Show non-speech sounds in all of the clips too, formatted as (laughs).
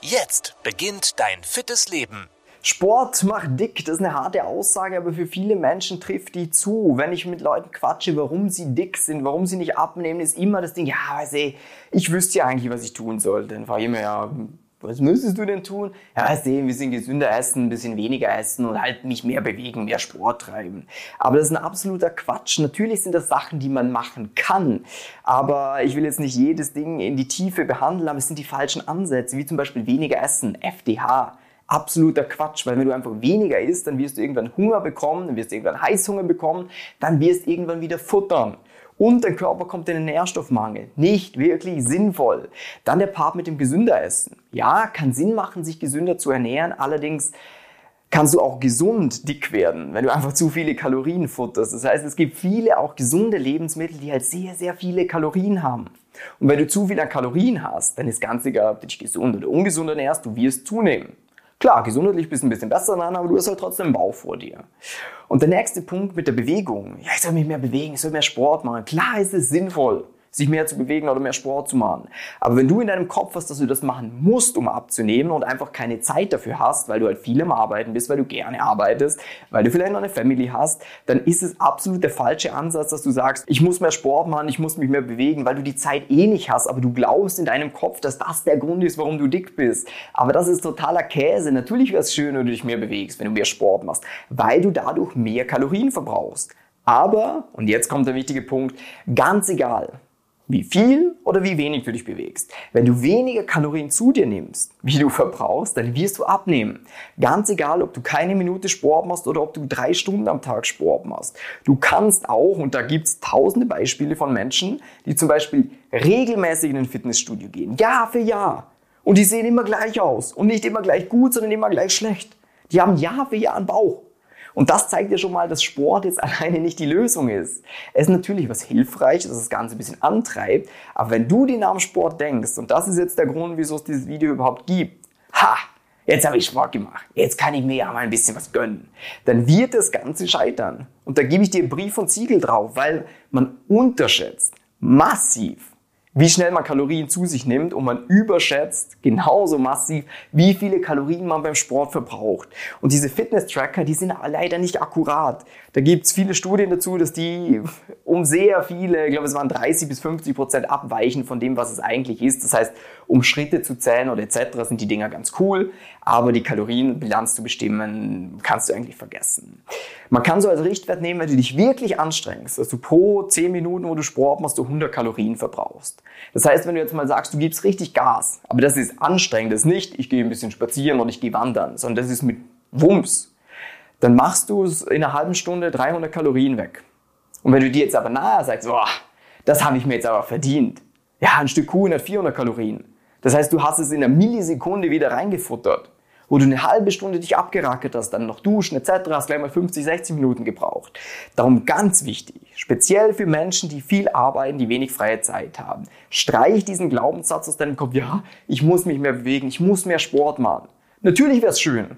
Jetzt beginnt dein fittes Leben. Sport macht dick, das ist eine harte Aussage, aber für viele Menschen trifft die zu. Wenn ich mit Leuten quatsche, warum sie dick sind, warum sie nicht abnehmen, ist immer das Ding, ja, weiß ich, ich wüsste ja eigentlich, was ich tun sollte. Dann frage ich mir ja, was müsstest du denn tun? Ja, weißt du, ein bisschen gesünder essen, ein bisschen weniger essen und halt mich mehr bewegen, mehr Sport treiben. Aber das ist ein absoluter Quatsch. Natürlich sind das Sachen, die man machen kann. Aber ich will jetzt nicht jedes Ding in die Tiefe behandeln, aber es sind die falschen Ansätze, wie zum Beispiel weniger essen, FDH absoluter Quatsch, weil wenn du einfach weniger isst, dann wirst du irgendwann Hunger bekommen, dann wirst du irgendwann Heißhunger bekommen, dann wirst du irgendwann wieder futtern und dein Körper kommt in den Nährstoffmangel. Nicht wirklich sinnvoll. Dann der Part mit dem gesünder Essen. Ja, kann Sinn machen, sich gesünder zu ernähren. Allerdings kannst du auch gesund dick werden, wenn du einfach zu viele Kalorien futterst. Das heißt, es gibt viele auch gesunde Lebensmittel, die halt sehr, sehr viele Kalorien haben. Und wenn du zu viel an Kalorien hast, dann ist ganz egal, ob du dich gesund oder ungesund ernährst, du wirst zunehmen. Klar, gesundheitlich bist du ein bisschen besser dran, aber du hast halt trotzdem einen Bauch vor dir. Und der nächste Punkt mit der Bewegung. Ja, ich soll mich mehr bewegen, ich soll mehr Sport machen. Klar ist es sinnvoll sich mehr zu bewegen oder mehr Sport zu machen. Aber wenn du in deinem Kopf hast, dass du das machen musst, um abzunehmen und einfach keine Zeit dafür hast, weil du halt viel am Arbeiten bist, weil du gerne arbeitest, weil du vielleicht noch eine Family hast, dann ist es absolut der falsche Ansatz, dass du sagst, ich muss mehr Sport machen, ich muss mich mehr bewegen, weil du die Zeit eh nicht hast, aber du glaubst in deinem Kopf, dass das der Grund ist, warum du dick bist. Aber das ist totaler Käse. Natürlich wäre es schön, wenn du dich mehr bewegst, wenn du mehr Sport machst, weil du dadurch mehr Kalorien verbrauchst. Aber, und jetzt kommt der wichtige Punkt, ganz egal, wie viel oder wie wenig du dich bewegst. Wenn du weniger Kalorien zu dir nimmst, wie du verbrauchst, dann wirst du abnehmen. Ganz egal, ob du keine Minute Sport machst oder ob du drei Stunden am Tag Sport machst. Du kannst auch, und da gibt's tausende Beispiele von Menschen, die zum Beispiel regelmäßig in ein Fitnessstudio gehen, Jahr für Jahr. Und die sehen immer gleich aus. Und nicht immer gleich gut, sondern immer gleich schlecht. Die haben Jahr für Jahr einen Bauch. Und das zeigt ja schon mal, dass Sport jetzt (laughs) alleine nicht die Lösung ist. Es ist natürlich was Hilfreiches, das das Ganze ein bisschen antreibt, aber wenn du den Namen Sport denkst, und das ist jetzt der Grund, wieso es dieses Video überhaupt gibt, ha, jetzt habe ich Sport gemacht, jetzt kann ich mir ja mal ein bisschen was gönnen, dann wird das Ganze scheitern. Und da gebe ich dir Brief und Siegel drauf, weil man unterschätzt massiv, wie schnell man Kalorien zu sich nimmt und man überschätzt genauso massiv, wie viele Kalorien man beim Sport verbraucht. Und diese Fitness-Tracker, die sind leider nicht akkurat. Da gibt es viele Studien dazu, dass die um sehr viele, ich glaube es waren 30 bis 50 Prozent abweichen von dem, was es eigentlich ist. Das heißt, um Schritte zu zählen oder etc. sind die Dinger ganz cool, aber die Kalorienbilanz zu bestimmen, kannst du eigentlich vergessen. Man kann so als Richtwert nehmen, wenn du dich wirklich anstrengst, dass du pro 10 Minuten, wo du Sport machst, du 100 Kalorien verbrauchst. Das heißt, wenn du jetzt mal sagst, du gibst richtig Gas, aber das ist anstrengend, das ist nicht, ich gehe ein bisschen spazieren oder ich gehe wandern, sondern das ist mit Wumms, dann machst du es in einer halben Stunde 300 Kalorien weg. Und wenn du dir jetzt aber nahe sagst, boah, das habe ich mir jetzt aber verdient. Ja, ein Stück Kuchen hat 400 Kalorien. Das heißt, du hast es in einer Millisekunde wieder reingefuttert wo du eine halbe Stunde dich abgerackert hast, dann noch duschen etc., hast gleich mal 50, 60 Minuten gebraucht. Darum ganz wichtig, speziell für Menschen, die viel arbeiten, die wenig freie Zeit haben, streich diesen Glaubenssatz aus deinem Kopf, ja, ich muss mich mehr bewegen, ich muss mehr Sport machen. Natürlich wäre es schön,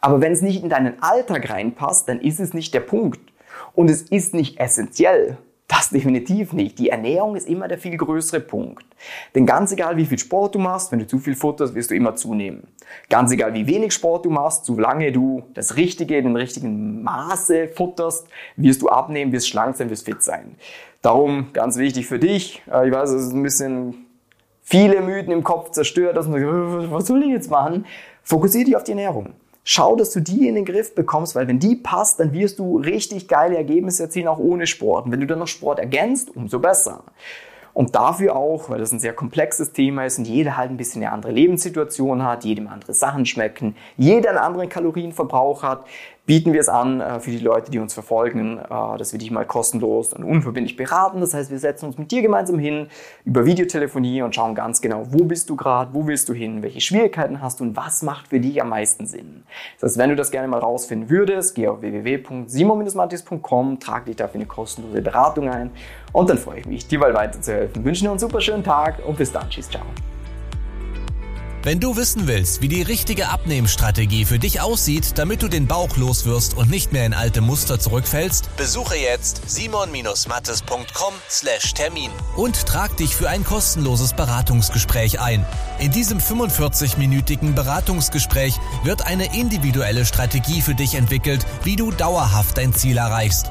aber wenn es nicht in deinen Alltag reinpasst, dann ist es nicht der Punkt. Und es ist nicht essentiell. Das definitiv nicht. Die Ernährung ist immer der viel größere Punkt. Denn ganz egal, wie viel Sport du machst, wenn du zu viel futterst, wirst du immer zunehmen. Ganz egal, wie wenig Sport du machst, solange du das Richtige in den richtigen Maße futterst, wirst du abnehmen, wirst schlank sein, wirst fit sein. Darum ganz wichtig für dich. Äh, ich weiß, es ist ein bisschen viele Mythen im Kopf zerstört, dass man sagt, was soll ich jetzt machen? Fokussiere dich auf die Ernährung. Schau, dass du die in den Griff bekommst, weil wenn die passt, dann wirst du richtig geile Ergebnisse erzielen, auch ohne Sport. Und wenn du dann noch Sport ergänzt, umso besser. Und dafür auch, weil das ein sehr komplexes Thema ist und jeder halt ein bisschen eine andere Lebenssituation hat, jedem andere Sachen schmecken, jeder einen anderen Kalorienverbrauch hat, bieten wir es an äh, für die Leute, die uns verfolgen, äh, dass wir dich mal kostenlos und unverbindlich beraten. Das heißt, wir setzen uns mit dir gemeinsam hin über Videotelefonie und schauen ganz genau, wo bist du gerade, wo willst du hin, welche Schwierigkeiten hast du und was macht für dich am meisten Sinn. Das heißt, wenn du das gerne mal rausfinden würdest, geh auf www.simon-matis.com, trag dich dafür eine kostenlose Beratung ein und dann freue ich mich, dir mal weiterzuhelfen. Wünsche dir einen super schönen Tag und bis dann. Tschüss, ciao. Wenn du wissen willst, wie die richtige Abnehmstrategie für dich aussieht, damit du den Bauch loswirst und nicht mehr in alte Muster zurückfällst, besuche jetzt simon-mattes.com/termin und trag dich für ein kostenloses Beratungsgespräch ein. In diesem 45-minütigen Beratungsgespräch wird eine individuelle Strategie für dich entwickelt, wie du dauerhaft dein Ziel erreichst.